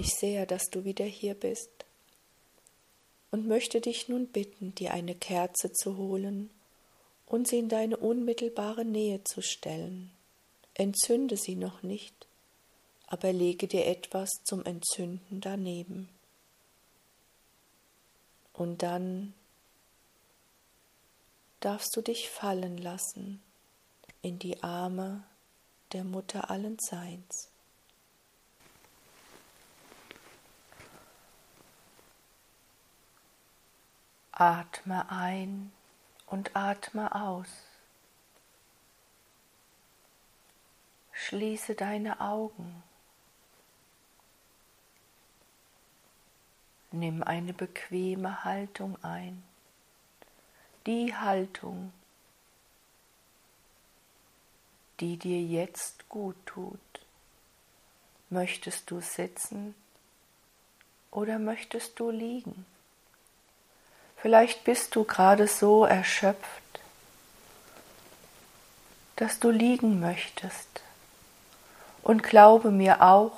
mich sehr, dass du wieder hier bist und möchte dich nun bitten, dir eine Kerze zu holen und sie in deine unmittelbare Nähe zu stellen. Entzünde sie noch nicht, aber lege dir etwas zum Entzünden daneben. Und dann darfst du dich fallen lassen in die Arme der Mutter allen Seins. Atme ein und atme aus. Schließe deine Augen. Nimm eine bequeme Haltung ein. Die Haltung, die dir jetzt gut tut. Möchtest du sitzen oder möchtest du liegen? Vielleicht bist du gerade so erschöpft, dass du liegen möchtest. Und glaube mir auch,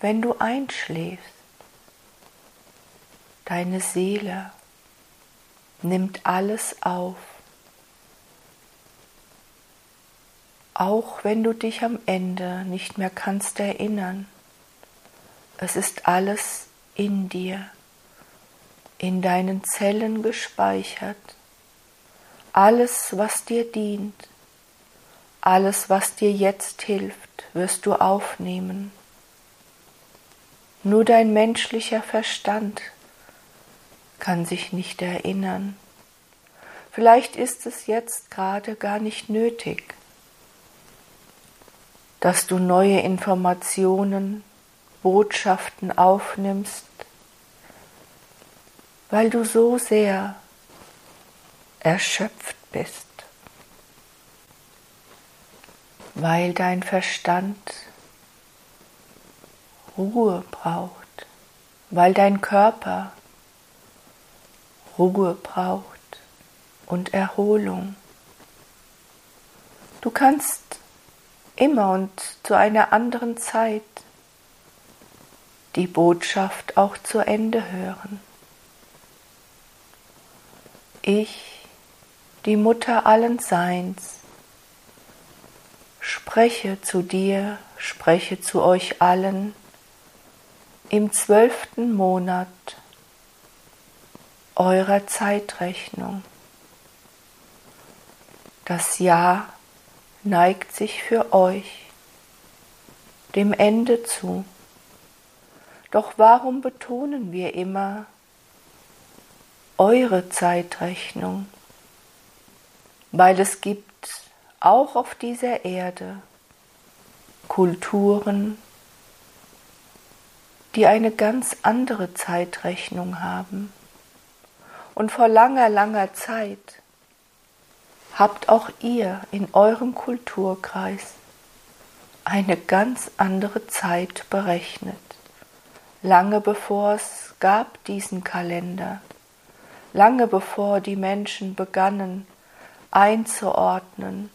wenn du einschläfst, deine Seele nimmt alles auf. Auch wenn du dich am Ende nicht mehr kannst erinnern, es ist alles in dir in deinen Zellen gespeichert. Alles, was dir dient, alles, was dir jetzt hilft, wirst du aufnehmen. Nur dein menschlicher Verstand kann sich nicht erinnern. Vielleicht ist es jetzt gerade gar nicht nötig, dass du neue Informationen, Botschaften aufnimmst, weil du so sehr erschöpft bist, weil dein Verstand Ruhe braucht, weil dein Körper Ruhe braucht und Erholung. Du kannst immer und zu einer anderen Zeit die Botschaft auch zu Ende hören. Ich, die Mutter allen Seins, spreche zu dir, spreche zu euch allen im zwölften Monat eurer Zeitrechnung. Das Jahr neigt sich für euch dem Ende zu. Doch warum betonen wir immer, eure Zeitrechnung, weil es gibt auch auf dieser Erde Kulturen, die eine ganz andere Zeitrechnung haben. Und vor langer, langer Zeit habt auch ihr in eurem Kulturkreis eine ganz andere Zeit berechnet, lange bevor es gab diesen Kalender lange bevor die Menschen begannen einzuordnen.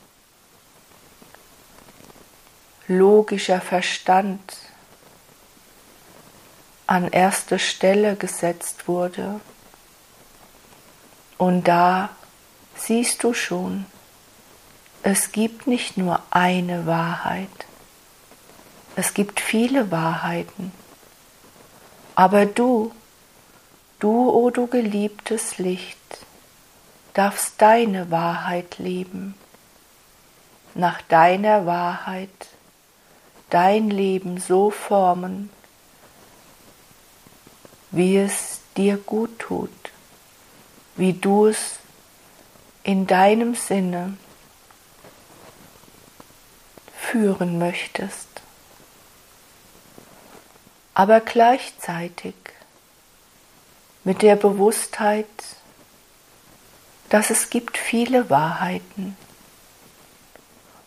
Logischer Verstand an erste Stelle gesetzt wurde. Und da siehst du schon, es gibt nicht nur eine Wahrheit, es gibt viele Wahrheiten, aber du Du, o oh du geliebtes Licht, darfst deine Wahrheit leben, nach deiner Wahrheit dein Leben so formen, wie es dir gut tut, wie du es in deinem Sinne führen möchtest. Aber gleichzeitig mit der Bewusstheit, dass es gibt viele Wahrheiten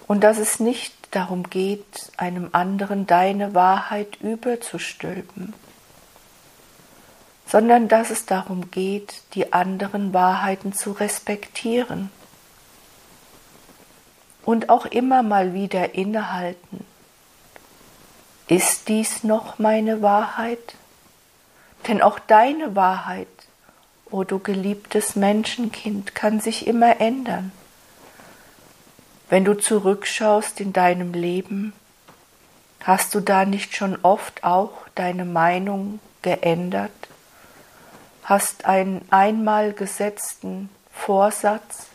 und dass es nicht darum geht, einem anderen deine Wahrheit überzustülpen, sondern dass es darum geht, die anderen Wahrheiten zu respektieren und auch immer mal wieder innehalten Ist dies noch meine Wahrheit? Denn auch deine Wahrheit, o oh du geliebtes Menschenkind, kann sich immer ändern. Wenn du zurückschaust in deinem Leben, hast du da nicht schon oft auch deine Meinung geändert? Hast einen einmal gesetzten Vorsatz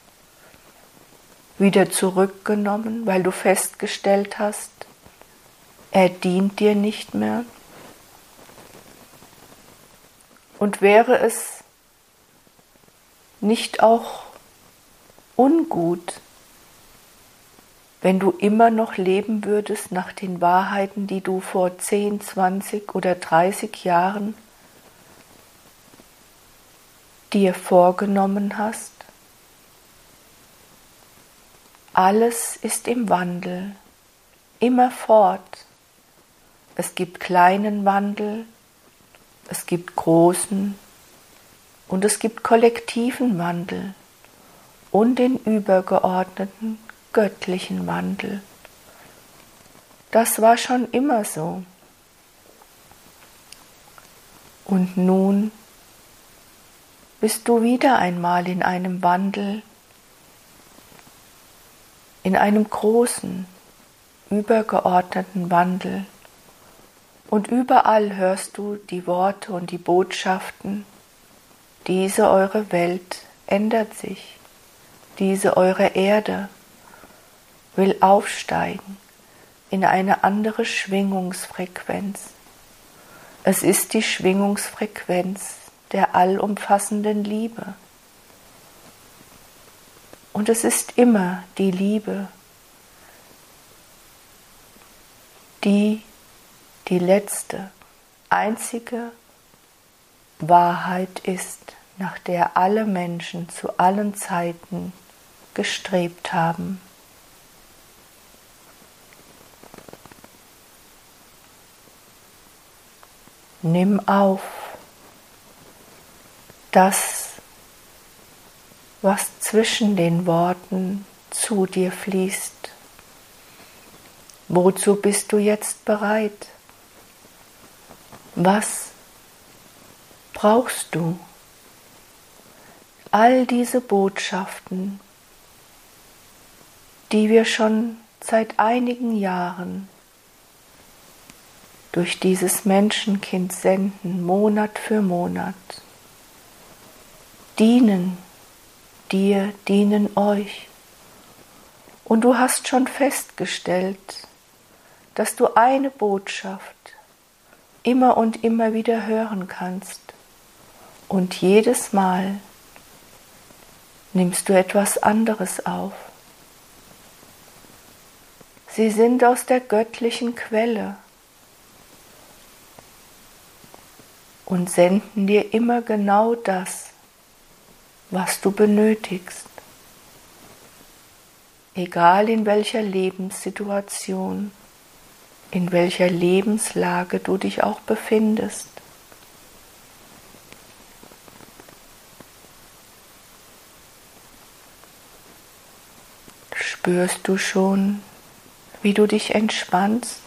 wieder zurückgenommen, weil du festgestellt hast, er dient dir nicht mehr? Und wäre es nicht auch ungut, wenn du immer noch leben würdest nach den Wahrheiten, die du vor 10, 20 oder 30 Jahren dir vorgenommen hast? Alles ist im Wandel, immerfort. Es gibt kleinen Wandel, es gibt großen und es gibt kollektiven Wandel und den übergeordneten göttlichen Wandel. Das war schon immer so. Und nun bist du wieder einmal in einem Wandel, in einem großen, übergeordneten Wandel. Und überall hörst du die Worte und die Botschaften, diese eure Welt ändert sich, diese eure Erde will aufsteigen in eine andere Schwingungsfrequenz. Es ist die Schwingungsfrequenz der allumfassenden Liebe. Und es ist immer die Liebe, die die letzte, einzige Wahrheit ist, nach der alle Menschen zu allen Zeiten gestrebt haben. Nimm auf das, was zwischen den Worten zu dir fließt. Wozu bist du jetzt bereit? Was brauchst du? All diese Botschaften, die wir schon seit einigen Jahren durch dieses Menschenkind senden, Monat für Monat, dienen dir, dienen euch. Und du hast schon festgestellt, dass du eine Botschaft immer und immer wieder hören kannst. Und jedes Mal nimmst du etwas anderes auf. Sie sind aus der göttlichen Quelle und senden dir immer genau das, was du benötigst. Egal in welcher Lebenssituation, in welcher Lebenslage du dich auch befindest. Spürst du schon, wie du dich entspannst?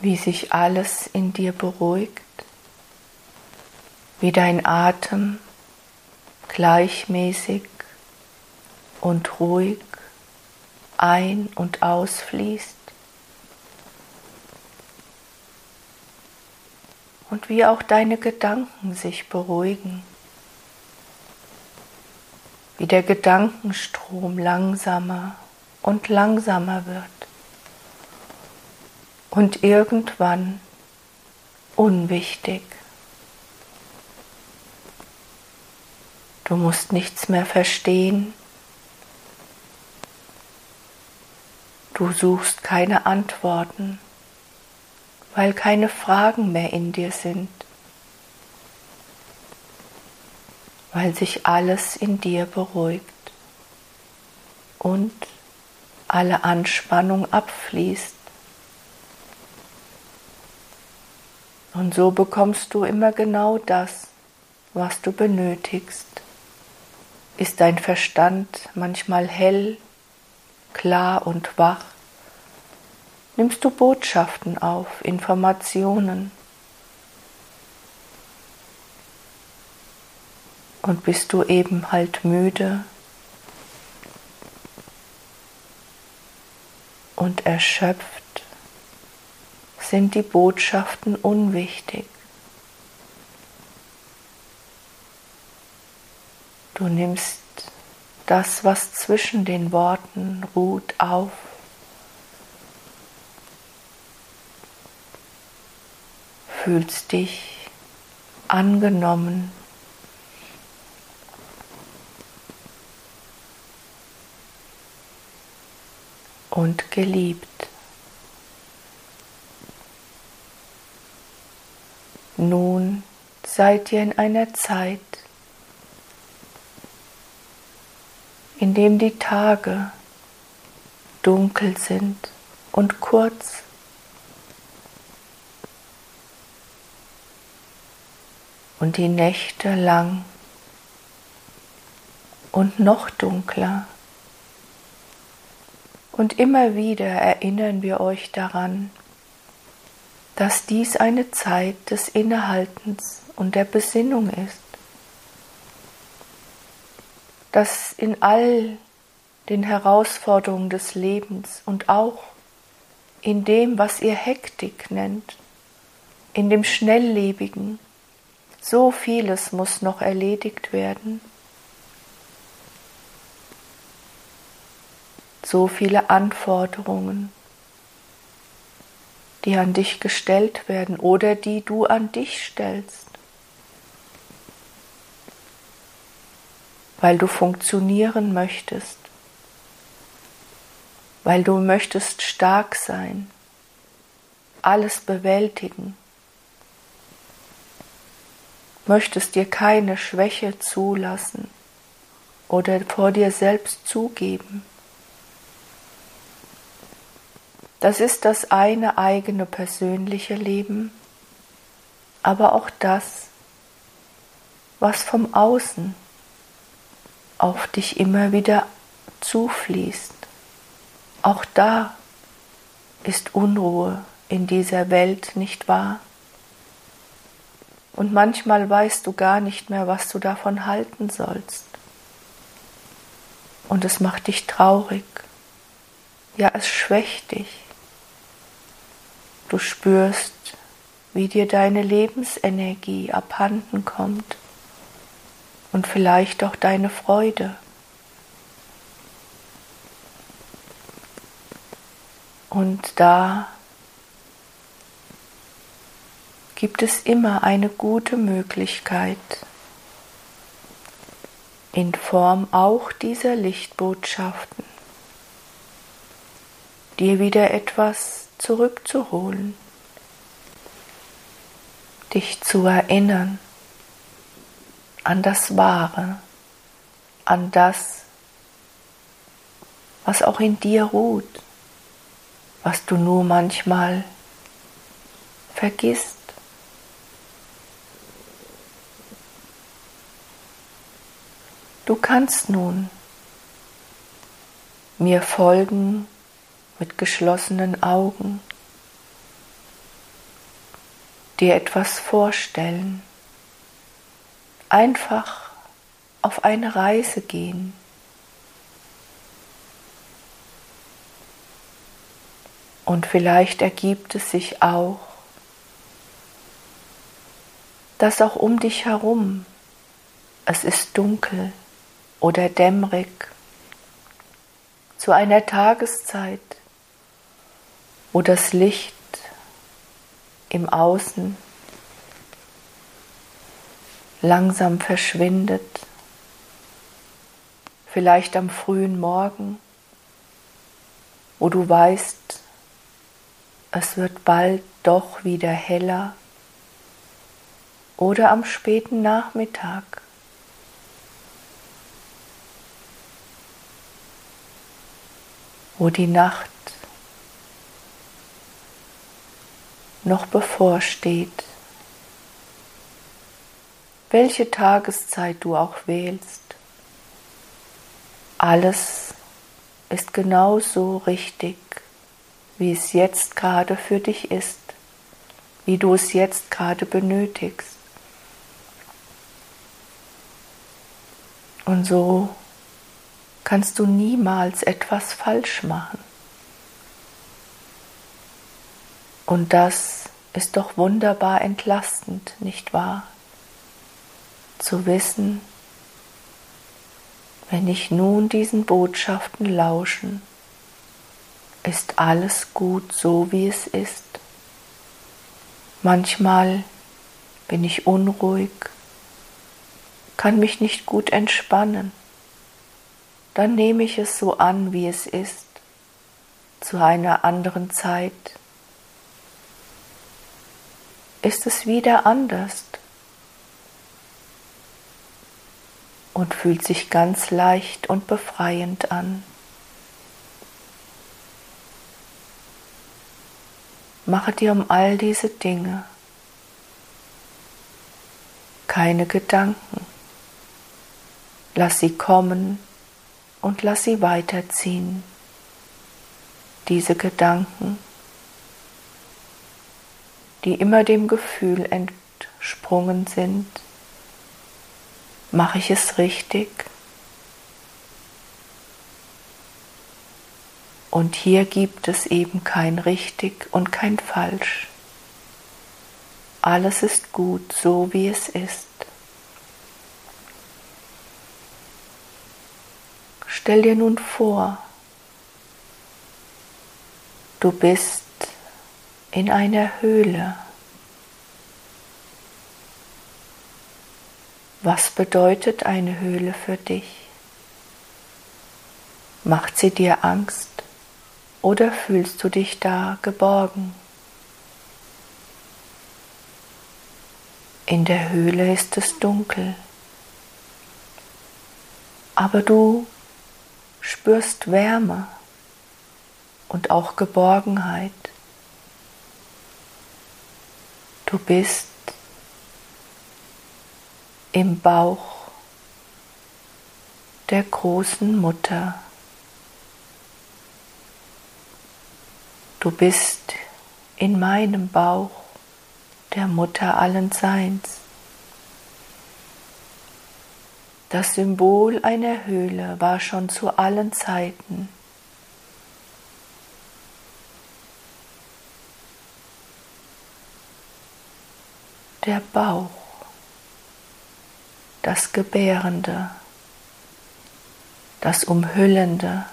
Wie sich alles in dir beruhigt? Wie dein Atem gleichmäßig und ruhig ein- und ausfließt? und wie auch deine Gedanken sich beruhigen, wie der Gedankenstrom langsamer und langsamer wird und irgendwann unwichtig. Du musst nichts mehr verstehen. Du suchst keine Antworten weil keine Fragen mehr in dir sind, weil sich alles in dir beruhigt und alle Anspannung abfließt. Und so bekommst du immer genau das, was du benötigst. ist dein Verstand manchmal hell, klar und wach, nimmst du Botschaften auf, Informationen. Und bist du eben halt müde und erschöpft, sind die Botschaften unwichtig. Du nimmst das, was zwischen den Worten ruht, auf. Fühlst dich angenommen. Und geliebt. Nun seid ihr in einer Zeit, in dem die Tage dunkel sind und kurz. Und die Nächte lang und noch dunkler. Und immer wieder erinnern wir euch daran, dass dies eine Zeit des Innehaltens und der Besinnung ist dass in all den Herausforderungen des Lebens und auch in dem, was ihr Hektik nennt, in dem Schnelllebigen, so vieles muss noch erledigt werden. So viele Anforderungen, die an dich gestellt werden oder die du an dich stellst. Weil du funktionieren möchtest, weil du möchtest stark sein, alles bewältigen, möchtest dir keine Schwäche zulassen oder vor dir selbst zugeben. Das ist das eine eigene persönliche Leben, aber auch das, was vom Außen auf dich immer wieder zufließt. Auch da ist Unruhe in dieser Welt nicht wahr. Und manchmal weißt du gar nicht mehr, was du davon halten sollst. Und es macht dich traurig. Ja, es schwächt dich. Du spürst, wie dir deine Lebensenergie abhanden kommt und vielleicht auch deine Freude. Und da gibt es immer eine gute Möglichkeit, in Form auch dieser Lichtbotschaften, dir wieder etwas zurückzuholen, dich zu erinnern an das Wahre, an das, was auch in dir ruht, was du nur manchmal vergisst. Du kannst nun mir folgen mit geschlossenen Augen, dir etwas vorstellen einfach auf eine Reise gehen. Und vielleicht ergibt es sich auch, dass auch um dich herum es ist dunkel oder dämmerig zu einer Tageszeit, wo das Licht im Außen langsam verschwindet, vielleicht am frühen Morgen, wo du weißt, es wird bald doch wieder heller, oder am späten Nachmittag. wo die Nacht noch bevorsteht welche Tageszeit du auch wählst. Alles ist genau so richtig, wie es jetzt gerade für dich ist, wie du es jetzt gerade benötigst. Und so kannst du niemals etwas falsch machen. Und das ist doch wunderbar entlastend, nicht wahr? Zu wissen, wenn ich nun diesen Botschaften lauschen, ist alles gut so, wie es ist. Manchmal bin ich unruhig, kann mich nicht gut entspannen. Dann nehme ich es so an, wie es ist, zu einer anderen Zeit. Ist es wieder anders und fühlt sich ganz leicht und befreiend an. Mache dir um all diese Dinge keine Gedanken. Lass sie kommen und lass sie weiterziehen. Diese Gedanken, die immer dem Gefühl entsprungen sind, Mache ich es richtig? Und hier gibt es eben kein richtig und kein falsch. Alles ist gut, so wie es ist. Stell dir nun vor, du bist in einer Höhle. Was bedeutet eine Höhle für dich? Macht sie dir Angst oder fühlst du dich da geborgen? In der Höhle ist es dunkel, aber du spürst Wärme und auch Geborgenheit. Du bist im Bauch der großen Mutter. Du bist in meinem Bauch der Mutter allen Seins. Das Symbol einer Höhle war schon zu allen Zeiten. Der Bauch das Gebärende, das Umhüllende,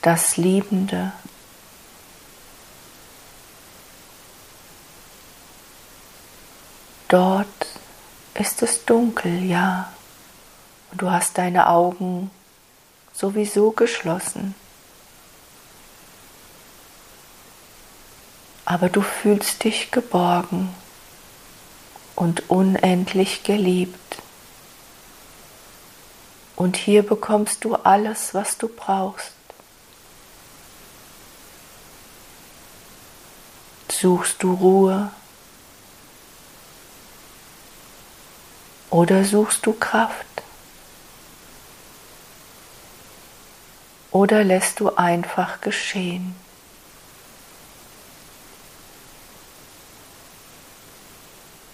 das Liebende. Dort ist es dunkel, ja, und du hast deine Augen sowieso geschlossen. Aber du fühlst dich geborgen und unendlich geliebt. Und hier bekommst du alles, was du brauchst. Suchst du Ruhe oder suchst du Kraft? Oder lässt du einfach geschehen?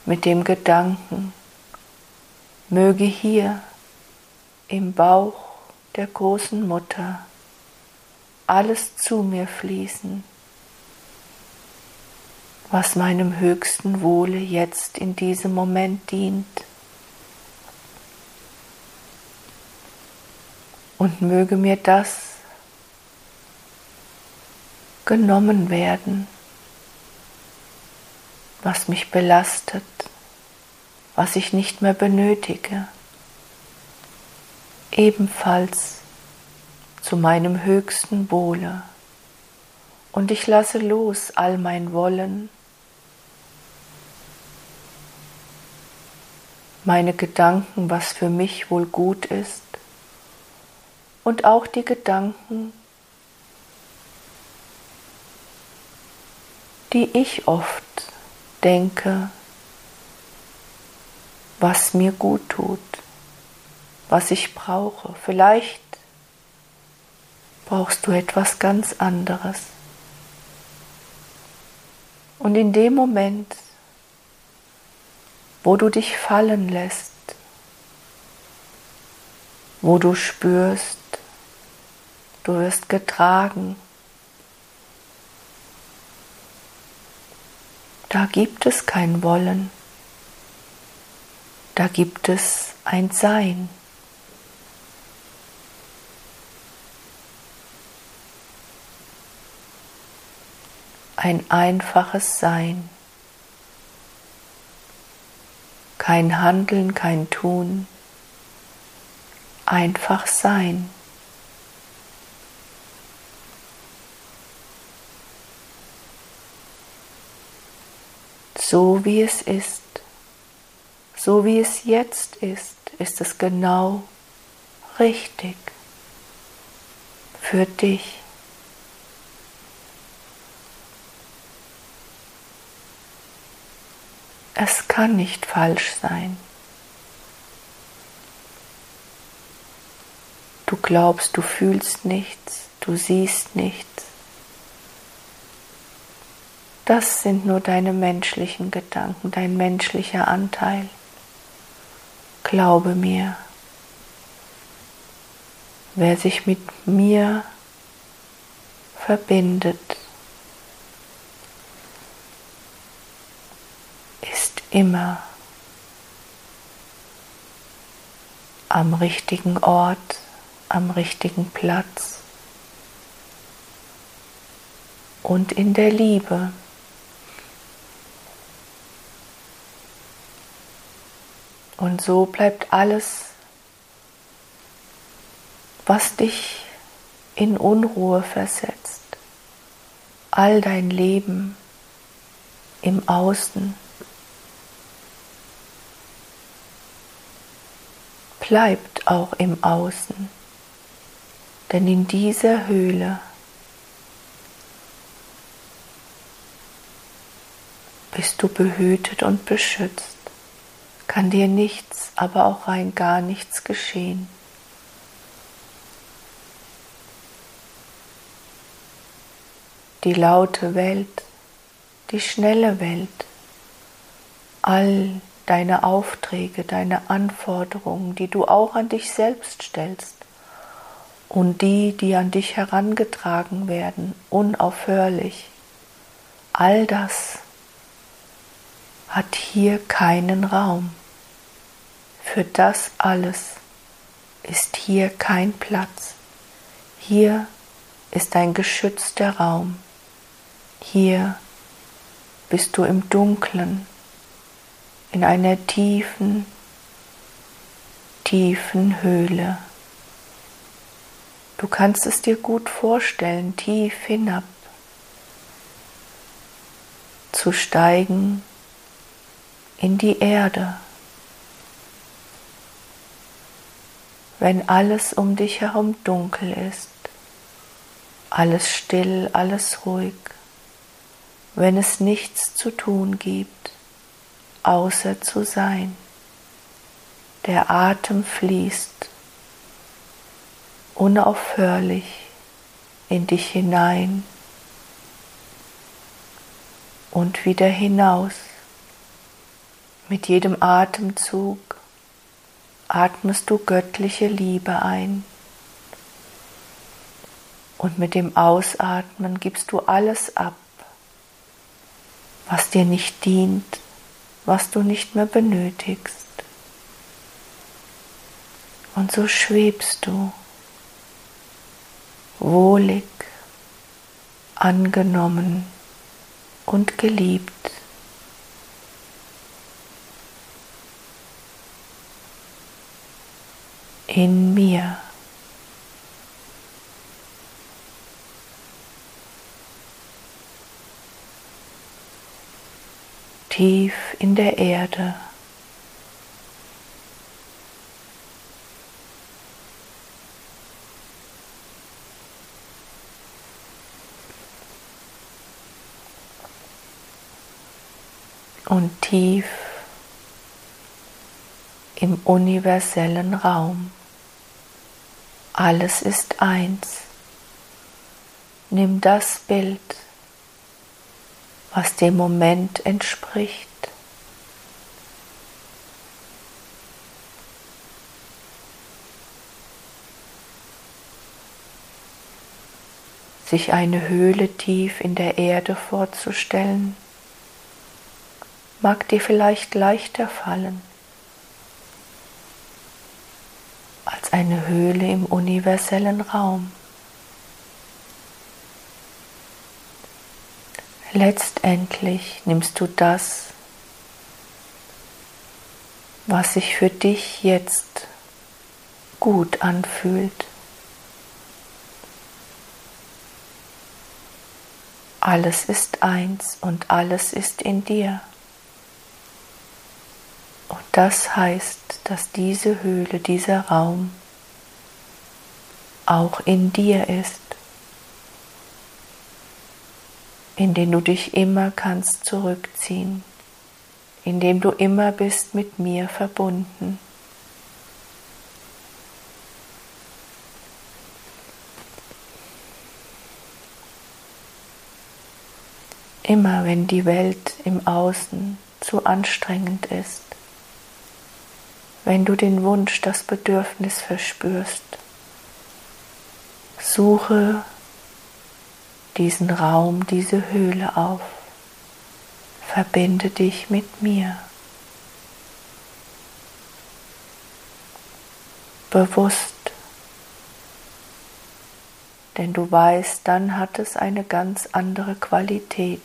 Mit dem Gedanken, möge hier im Bauch der großen Mutter alles zu mir fließen, was meinem höchsten Wohle jetzt in diesem Moment dient. Und möge mir das genommen werden, was mich belastet, was ich nicht mehr benötige ebenfalls zu meinem höchsten Wohle. Und ich lasse los all mein Wollen, meine Gedanken, was für mich wohl gut ist und auch die Gedanken, die ich oft denke, was mir gut tut was ich brauche. Vielleicht brauchst du etwas ganz anderes. Und in dem Moment, wo du dich fallen lässt, wo du spürst, du wirst getragen, da gibt es kein Wollen, da gibt es ein Sein. Ein einfaches Sein. Kein Handeln, kein Tun, einfach Sein. So wie es ist, so wie es jetzt ist, ist es genau richtig für dich. Es kann nicht falsch sein. Du glaubst, du fühlst nichts, du siehst nichts. Das sind nur deine menschlichen Gedanken, dein menschlicher Anteil. Glaube mir, wer sich mit mir verbindet, ist immer am richtigen Ort, am richtigen Platz und in der Liebe. Und so bleibt alles, was dich in Unruhe versetzt, all dein Leben im Außen, bleibt auch im Außen, denn in dieser Höhle bist du behütet und beschützt kann dir nichts, aber auch rein gar nichts geschehen. Die laute Welt, die schnelle Welt, all deine Aufträge, deine Anforderungen, die du auch an dich selbst stellst und die, die an dich herangetragen werden, unaufhörlich, all das hat hier keinen Raum. Für das alles ist hier kein Platz. Hier ist ein geschützter Raum. Hier bist du im Dunklen, in einer tiefen, tiefen Höhle. Du kannst es dir gut vorstellen, tief hinab zu steigen in die Erde. wenn alles um dich herum dunkel ist, alles still, alles ruhig, wenn es nichts zu tun gibt, außer zu sein. Der Atem fließt unaufhörlich in dich hinein und wieder hinaus. Mit jedem Atemzug atmest du göttliche Liebe ein. Und mit dem Ausatmen gibst du alles ab, was dir nicht dient, was du nicht mehr benötigst. Und so schwebst du wohlig, angenommen und geliebt. in mir. Tief in der Erde. und tief im universellen Raum. Alles ist eins. Nimm das Bild, was dem Moment entspricht. sich eine Höhle tief in der Erde vorzustellen, mag dir vielleicht leichter fallen als eine Höhle im universellen Raum. Letztendlich nimmst du das, was sich für dich jetzt gut anfühlt. Alles ist eins und alles ist in dir. Und das heißt, dass diese Höhle, dieser Raum auch in dir ist, in den du dich immer kannst zurückziehen, in dem du immer bist mit mir verbunden. Immer wenn die Welt im Außen zu anstrengend ist, wenn du den Wunsch, das Bedürfnis verspürst, suche diesen Raum, diese Höhle auf, verbinde dich mit mir. Bewusst, denn du weißt, dann hat es eine ganz andere Qualität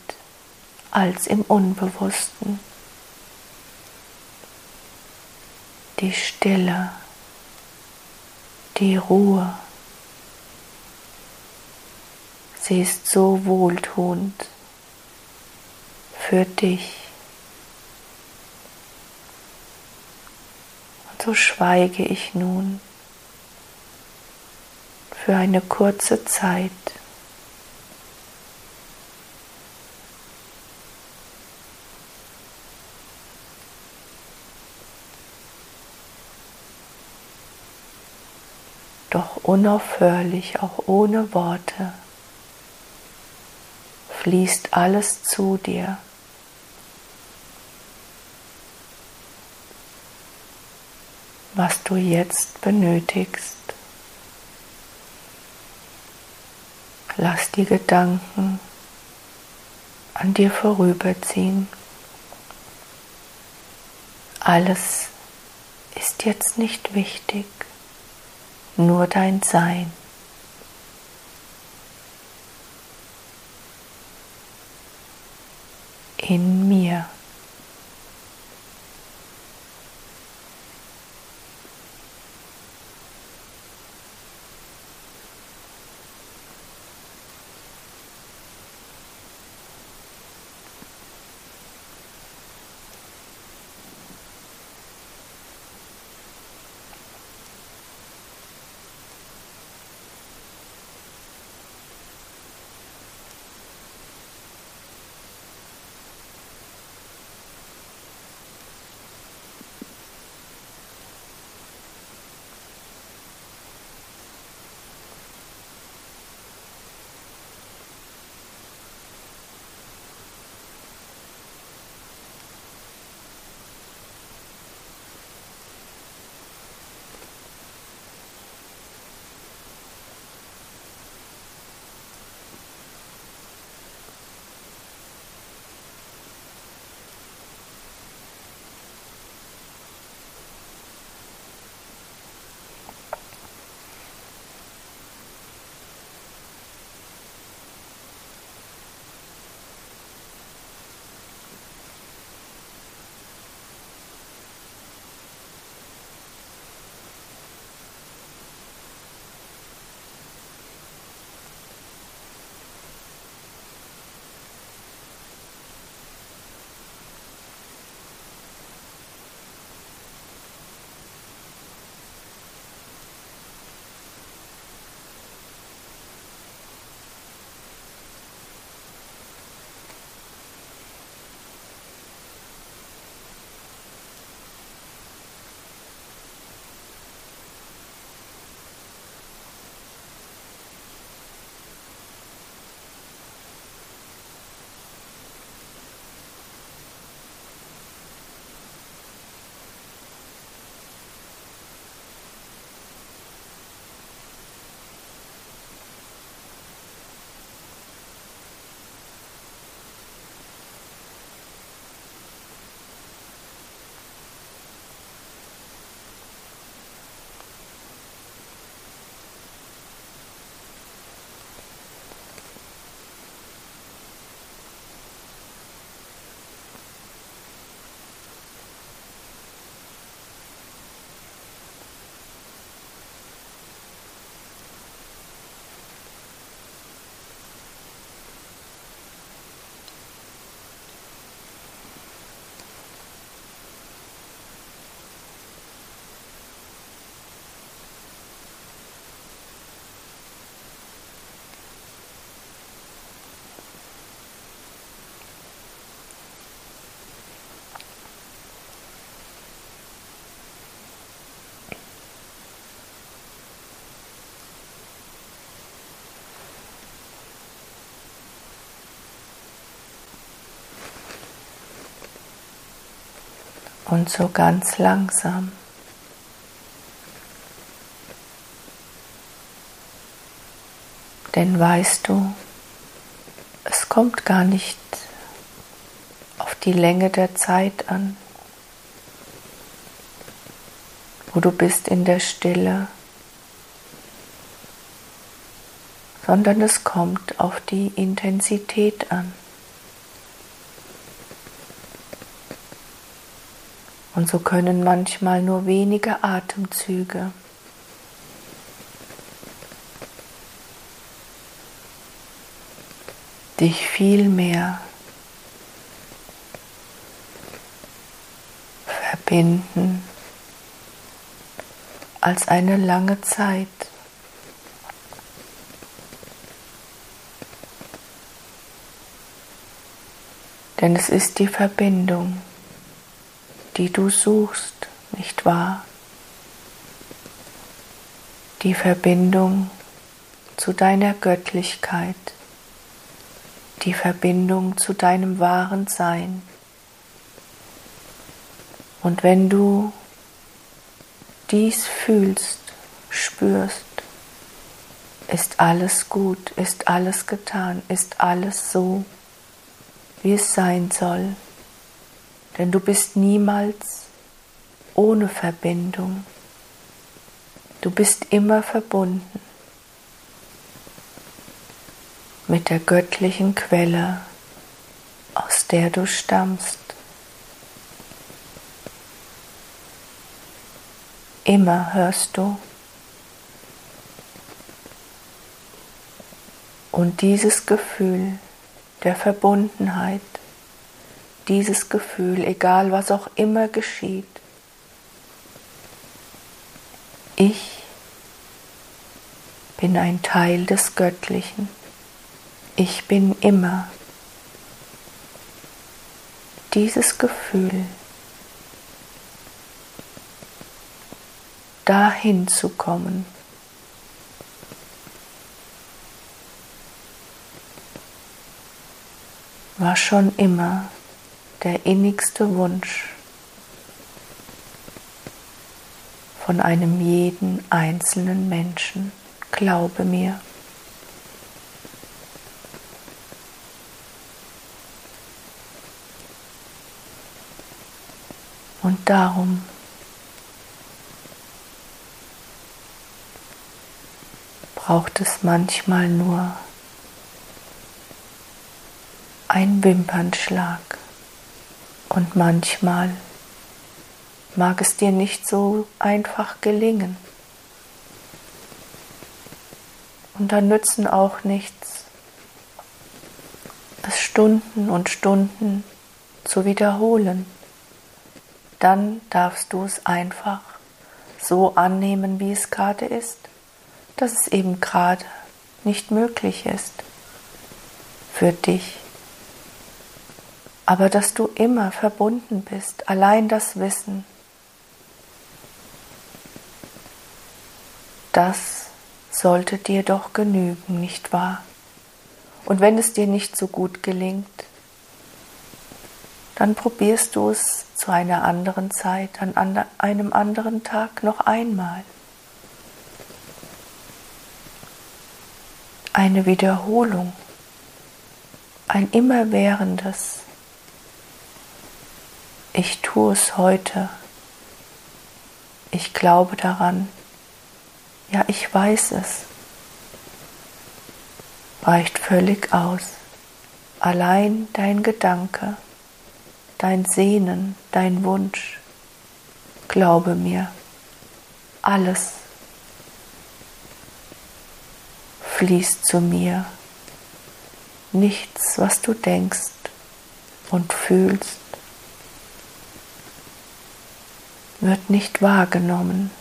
als im Unbewussten. Die Stille, die Ruhe. Sie ist so wohltuend für dich. Und so schweige ich nun für eine kurze Zeit. Doch unaufhörlich, auch ohne Worte, fließt alles zu dir. was du jetzt benötigst. Lass die Gedanken an dir vorüberziehen. Alles ist jetzt nicht wichtig, nur dein Sein. In mir. Und so ganz langsam. Denn weißt du, es kommt gar nicht auf die Länge der Zeit an, wo du bist in der Stille, sondern es kommt auf die Intensität an. Und so können manchmal nur wenige Atemzüge dich viel mehr verbinden als eine lange Zeit. Denn es ist die Verbindung, die du suchst, nicht wahr? Die Verbindung zu deiner Göttlichkeit, die Verbindung zu deinem wahren Sein. Und wenn du dies fühlst, spürst, ist alles gut, ist alles getan, ist alles so, wie es sein soll, denn du bist niemals ohne Verbindung. Du bist immer verbunden mit der göttlichen Quelle, aus der du stammst. Immer hörst du. Und dieses Gefühl der Verbundenheit, dieses Gefühl, egal was auch immer geschieht. Ich bin ein Teil des Göttlichen. Ich bin immer. Dieses Gefühl, dahin zu kommen, war schon immer der innigste Wunsch von einem jeden einzelnen Menschen, glaube mir. Und darum braucht es manchmal nur ein Wimpernschlag. Und manchmal mag es dir nicht so einfach gelingen. Und dann nützen auch nichts, es Stunden und Stunden zu wiederholen. Dann darfst du es einfach so annehmen, wie es gerade ist, dass es eben gerade nicht möglich ist für dich aber dass du immer verbunden bist, allein das Wissen, das sollte dir doch genügen, nicht wahr? Und wenn es dir nicht so gut gelingt, dann probierst du es zu einer anderen Zeit, an einem anderen Tag noch einmal. Eine Wiederholung, ein immerwährendes ich tue es heute. Ich glaube daran. Ja, ich weiß es. Reicht völlig aus. Allein dein Gedanke, dein Sehnen, dein Wunsch. Glaube mir, alles fließt zu mir. Nichts, was du denkst und fühlst, wird nicht wahrgenommen.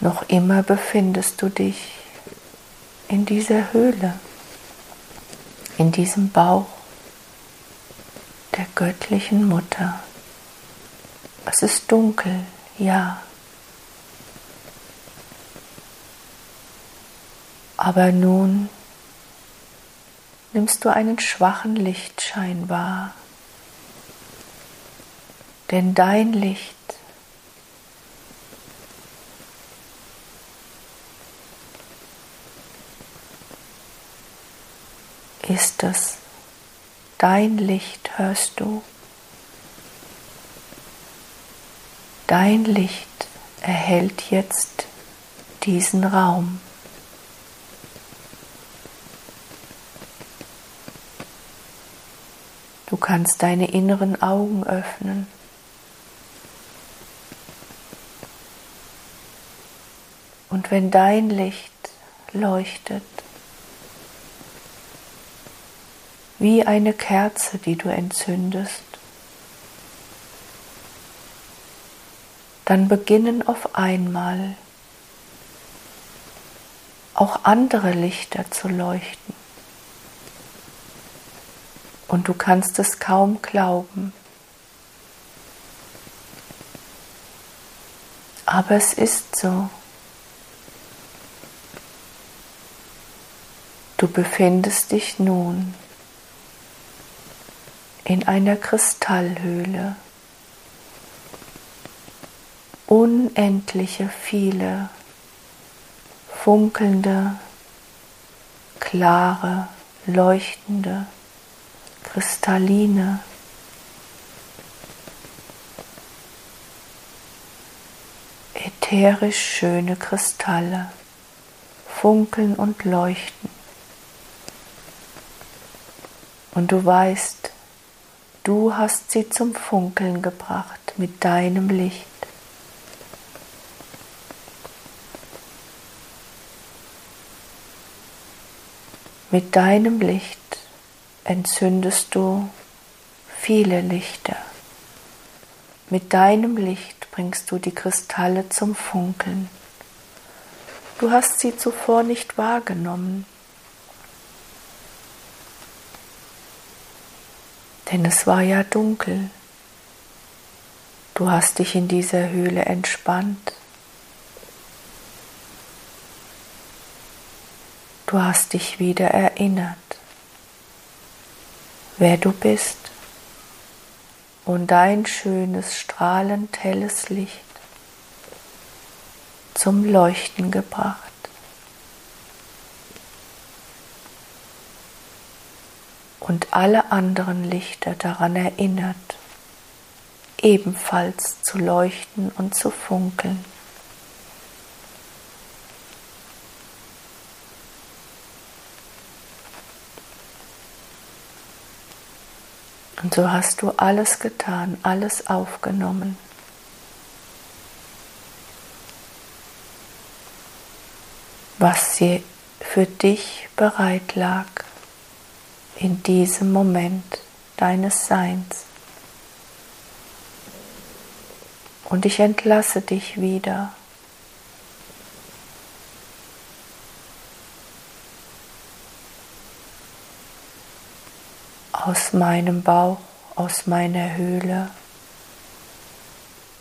Noch immer befindest du dich in dieser Höhle, in diesem Bauch der göttlichen Mutter. Es ist dunkel, ja. Aber nun nimmst du einen schwachen Lichtschein wahr. Denn dein Licht ist es. Dein Licht hörst du. Dein Licht erhält jetzt diesen Raum. Du kannst deine inneren Augen öffnen. Wenn dein Licht leuchtet, wie eine Kerze, die du entzündest, dann beginnen auf einmal auch andere Lichter zu leuchten. Und du kannst es kaum glauben. Aber es ist so. Du befindest dich nun in einer Kristallhöhle. Unendliche viele funkelnde, klare, leuchtende, kristalline, ätherisch schöne Kristalle funkeln und leuchten. Und du weißt, Du hast sie zum Funkeln gebracht mit deinem Licht. Mit deinem Licht entzündest du viele Lichter. Mit deinem Licht bringst du die Kristalle zum Funkeln. Du hast sie zuvor nicht wahrgenommen. Denn es war ja dunkel. Du hast dich in dieser Höhle entspannt. Du hast dich wieder erinnert, wer du bist und dein schönes, strahlend helles Licht zum Leuchten gebracht. Und alle anderen Lichter daran erinnert, ebenfalls zu leuchten und zu funkeln. Und so hast du alles getan, alles aufgenommen. was sie für dich bereit lag in diesem Moment deines Seins. Und ich entlasse dich wieder. aus meinem Bauch, aus meiner Höhle.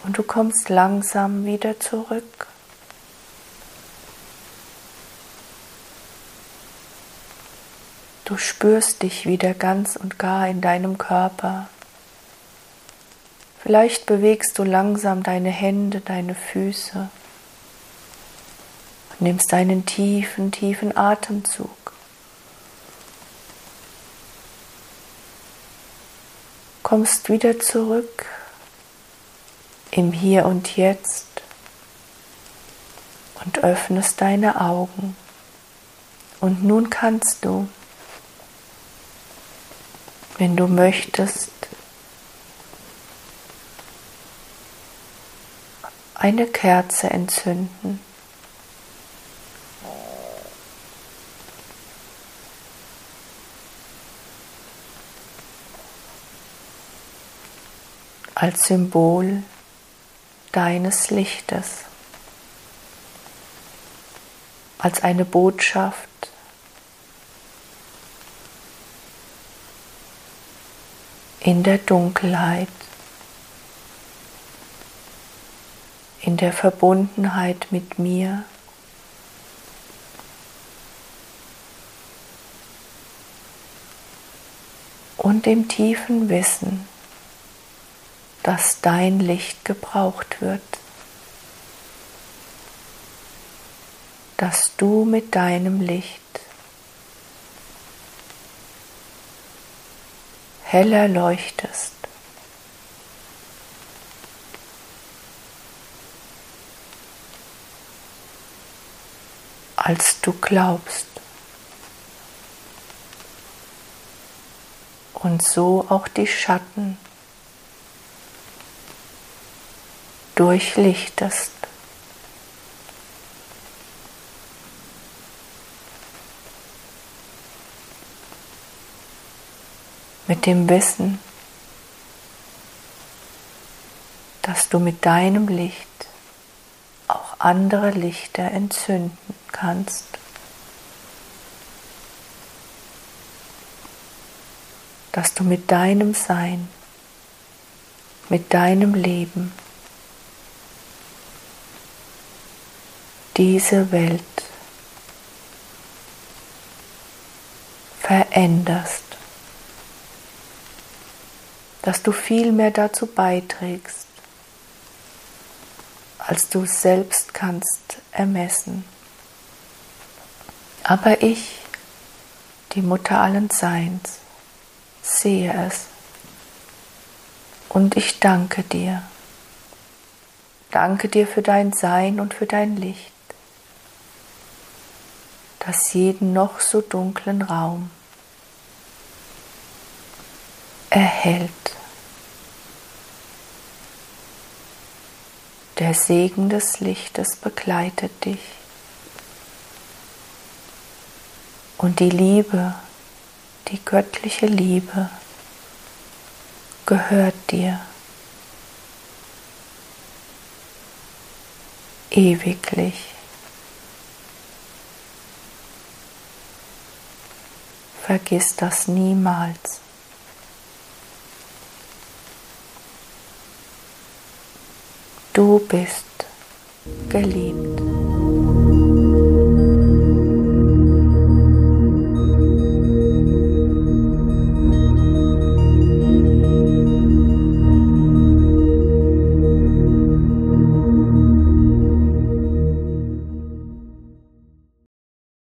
Und du kommst langsam wieder zurück. Du spürst dich wieder ganz und gar in deinem Körper. Vielleicht bewegst du langsam deine Hände, deine Füße und nimmst einen tiefen, tiefen Atemzug. Kommst wieder zurück im Hier und Jetzt und öffnest deine Augen. Und nun kannst du wenn du möchtest, eine Kerze entzünden. als Symbol deines Lichtes, als eine Botschaft in der Dunkelheit, in der Verbundenheit mit mir. und dem tiefen Wissen, dass dein Licht gebraucht wird, dass du mit deinem Licht heller leuchtest. als du glaubst. Und so auch die Schatten durchlichtest. Mit dem Wissen, dass du mit deinem Licht auch andere Lichter entzünden kannst. Dass du mit deinem Sein, mit deinem Leben diese Welt veränderst, dass du viel mehr dazu beiträgst, als du selbst kannst ermessen. Aber ich, die Mutter allen Seins, sehe es und ich danke dir. Danke dir für dein Sein und für dein Licht das jeden noch so dunklen Raum erhält. Der Segen des Lichtes begleitet dich. Und die Liebe, die göttliche Liebe gehört dir ewiglich. Vergiss das niemals. Du bist geliebt.